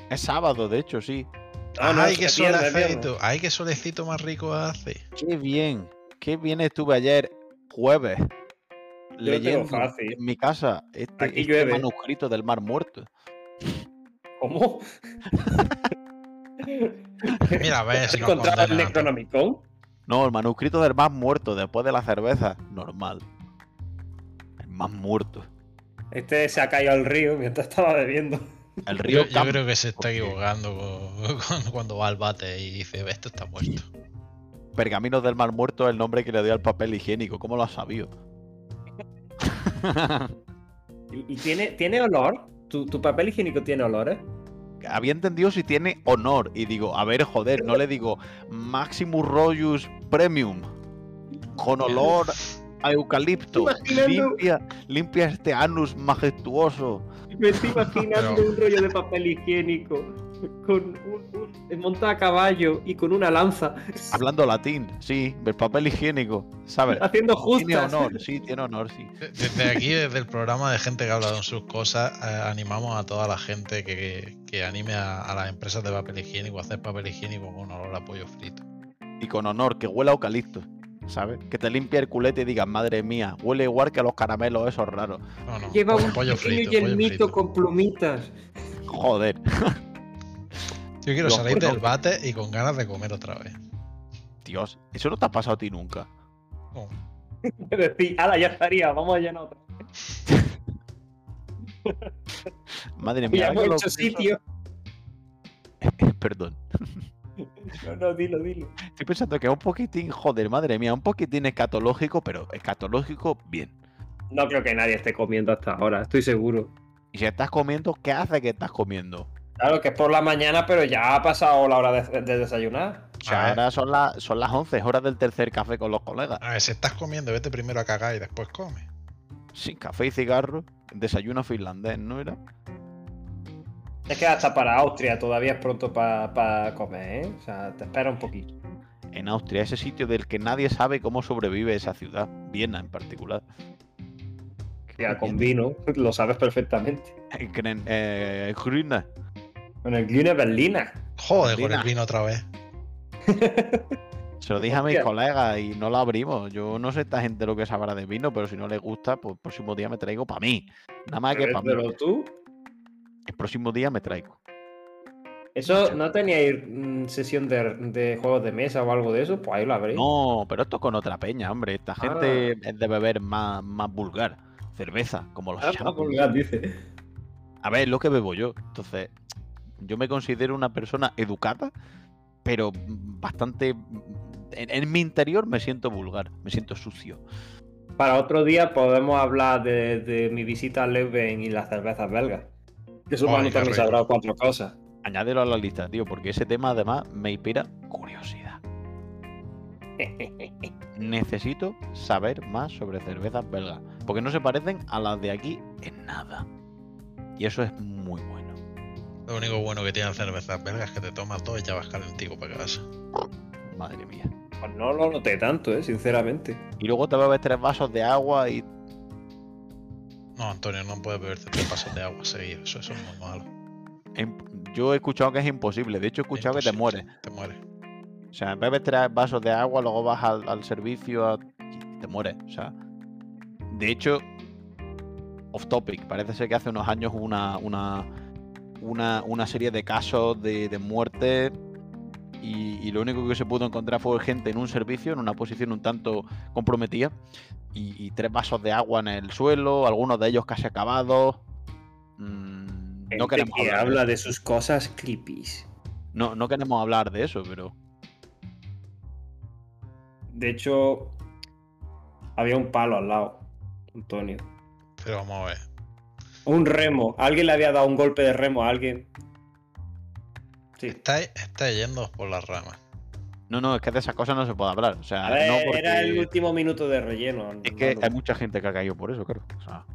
Es sábado, de hecho, sí. No, no, Ay, qué solecito. Ay, qué solecito más rico hace. Qué bien. Qué bien estuve ayer, jueves, lo tengo leyendo fácil. en mi casa este, Aquí este llueve. manuscrito del Mar Muerto. ¿Cómo? Mira, a ver si encontrado el. Necronomicon? No, el manuscrito del Mar Muerto después de la cerveza, normal. El más muerto. Este se ha caído al río mientras estaba bebiendo. El río Yo, creo que se está equivocando con- con- cuando va al bate y dice, esto está muerto. Pergaminos del Mar Muerto es el nombre que le dio al papel higiénico. ¿Cómo lo has sabido? ¿Y, y tiene, tiene olor? ¿Tu, tu papel higiénico tiene olores? había entendido si tiene honor. Y digo, a ver, joder, no le digo Maximus Royus Premium. Con olor a eucalipto. Limpia, limpia este anus majestuoso. Me estoy imaginando Pero- un rollo de papel higiénico con un, un montado a caballo y con una lanza Hablando latín, sí, del papel higiénico, ¿sabes? haciendo Tiene justas. honor, sí, tiene honor, sí. Desde aquí, desde el programa de gente que habla de sus cosas, eh, animamos a toda la gente que, que anime a, a las empresas de papel higiénico a hacer papel higiénico con olor a pollo frito. Y con honor, que huela a eucalipto, ¿sabes? Que te limpie el culete y digas, madre mía, huele igual que a los caramelos esos raros. No, no, Lleva un pollo pequeño yelmito frito. con plumitas. Joder, Yo quiero Los salir del bate y con ganas de comer otra vez. Dios, eso no te ha pasado a ti nunca. No. Decir, ala, ya estaría, vamos allá en otra. Madre mía, Ya hemos hecho sitio. Perdón. No, no, dilo, dilo. Estoy pensando que es un poquitín, joder, madre mía, un poquitín escatológico, pero escatológico bien. No creo que nadie esté comiendo hasta ahora, estoy seguro. Y si estás comiendo, ¿qué hace que estás comiendo? Claro que es por la mañana, pero ya ha pasado la hora de, de desayunar. O sea, A ver. ahora son, las son las 11, horas del tercer café con los colegas. A ver, si estás comiendo, vete primero a cagar y después come. Sí, café y cigarro, desayuno finlandés, ¿no era? Es que hasta para Austria todavía es pronto para comer, ¿eh? O sea, te espera un poquito. En Austria, ese sitio del que nadie sabe cómo sobrevive esa ciudad, Viena en particular. Ya con vino, lo sabes perfectamente. Gren- eh, Grüne. Con el Glühne Berliner. Joder, con el vino otra vez. Se lo dije a mis colegas y no lo abrimos. Yo no sé esta gente lo que sabrá de vino, pero si no les gusta, pues el próximo día me traigo para mí. Nada más que para mí. Pero tú, El próximo día me traigo. ¿eso no teníais mm, sesión de, de juegos de mesa o algo de eso? Pues ahí lo habréis. No, pero esto con otra peña, hombre. Esta gente Ah. es de beber más, más vulgar. Cerveza, como los Ah, champions. vulgar, dice. A ver, es lo que bebo yo. Entonces, yo me considero una persona educada, pero bastante. En, en mi interior me siento vulgar, me siento sucio. Para otro día podemos hablar de, de mi visita a Leuven y las cervezas belgas. Que Ay, mano qué también sabrá cuatro cosas. Añádelo a la lista, tío, porque ese tema además me inspira curiosidad. Necesito saber más sobre cervezas belgas, porque no se parecen a las de aquí en nada. Y eso es muy bueno. Lo único bueno que tienen cervezas belgas es que te tomas dos y ya vas calentico para casa. Madre mía. Pues no lo noté tanto, eh, sinceramente. Y luego te bebes tres vasos de agua y No, Antonio, no puedes beberte tres vasos de agua seguidos. Eso, eso es muy malo. em- yo he escuchado que es imposible. De hecho, he escuchado que te mueres. Te mueres. O sea, bebes tres vasos de agua, luego vas al, al servicio a- y te mueres. O sea, de hecho, off topic, parece ser que hace unos años hubo una, una, una, una serie de casos de, de muerte y, y lo único que se pudo encontrar fue gente en un servicio, en una posición un tanto comprometida, y, y tres vasos de agua en el suelo, algunos de ellos casi acabados. Mm, no queremos que hablar de habla de sus cosas creepies. no, no queremos hablar de eso, pero De hecho, había un palo al lado, Antonio. Pero vamos a ver. Un remo. Alguien le había dado un golpe de remo a alguien. Sí. Estáis, estáis yendo por las ramas. no, no, es que de esas cosas no se puede hablar. O sea, A ver, no porque- era el último minuto de relleno. Es que hay mucha gente que ha caído por eso, claro. O sea,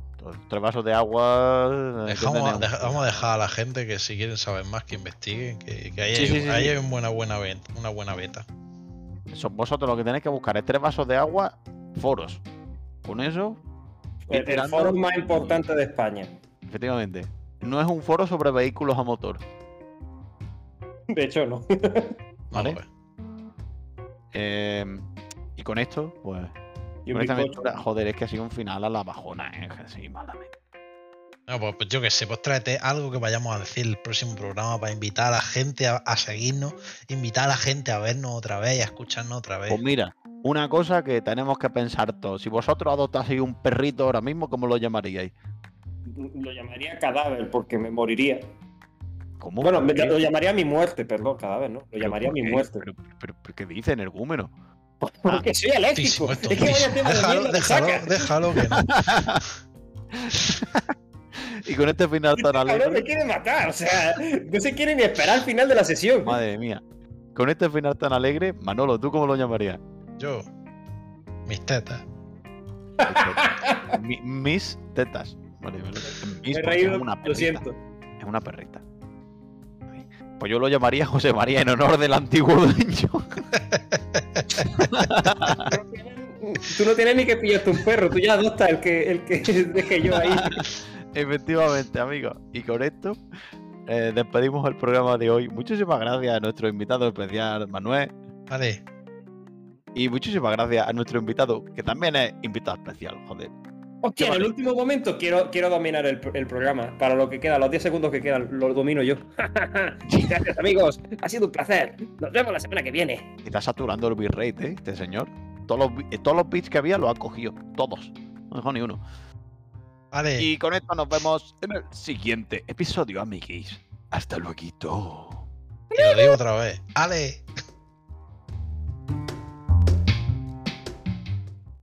tres vasos de agua. eh, ¿qué Dejamos, deja- vamos a dejar a la gente que si quieren saber más que investiguen, que, que ahí, Sí, hay, sí, sí, ahí sí. hay una buena, buena venta, una buena beta. Son vosotros lo que tenéis que buscar es tres vasos de agua, foros. Con eso, el, foro más importante de España. efectivamente. No es un foro sobre vehículos a motor. De hecho, no. Vale. Eh, y con esto, pues. Y un Con esta bizcocho. aventura, joder, es que ha sido un final a la bajona, ¿eh? Sí, malamente. No, pues, pues yo que sé, pues tráete algo que vayamos a decir el próximo programa para invitar a la gente a, a seguirnos, invitar a la gente a vernos otra vez y a escucharnos otra vez. Pues mira, una cosa que tenemos que pensar todos. Si vosotros adoptaseis un perrito ahora mismo, ¿cómo lo llamaríais? Lo llamaría cadáver porque me moriría. ¿Cómo? Bueno, lo llamaría mi muerte, perdón, cadáver, ¿no? Lo ¿Pero llamaría mi qué? muerte. ¿Pero, pero, pero qué dice energúmeno? Porque soy eléctrico. Es que tema de Déjalo, déjalo, déjalo que no. Y con este final tan Este cabrón me alegre. quiere matar, o sea, no se quiere ni esperar al final de la sesión. Madre mía. Con este final tan alegre, Manolo, ¿tú cómo lo llamarías? Yo, mis tetas. Mi- mis tetas. Vale, vale. Mis Me he reído, lo siento. Es una perrita. Pues yo lo llamaría José María en honor del antiguo dueño. Tú no tienes ni que pillarte un perro, tú ya adoptas el que, el que dejé yo ahí. Efectivamente, amigos. Y con esto eh, despedimos el programa de hoy. Muchísimas gracias a nuestro invitado especial, Manuel. Vale, Y muchísimas gracias a nuestro invitado, que también es invitado especial, joder. Hostia, en el último momento quiero, quiero dominar el, el programa. Para lo que queda, los 10 segundos que quedan, lo domino yo. Gracias, amigos. Ha sido un placer. Nos vemos la semana que viene. Está saturando el bitrate, ¿eh? Este señor. Todos los, eh, todos los bits que había los ha cogido. Todos. No dejó ni uno. vale. Y con esto nos vemos en el siguiente episodio, amiguis. Hasta luego. Y lo digo otra vez. Ale.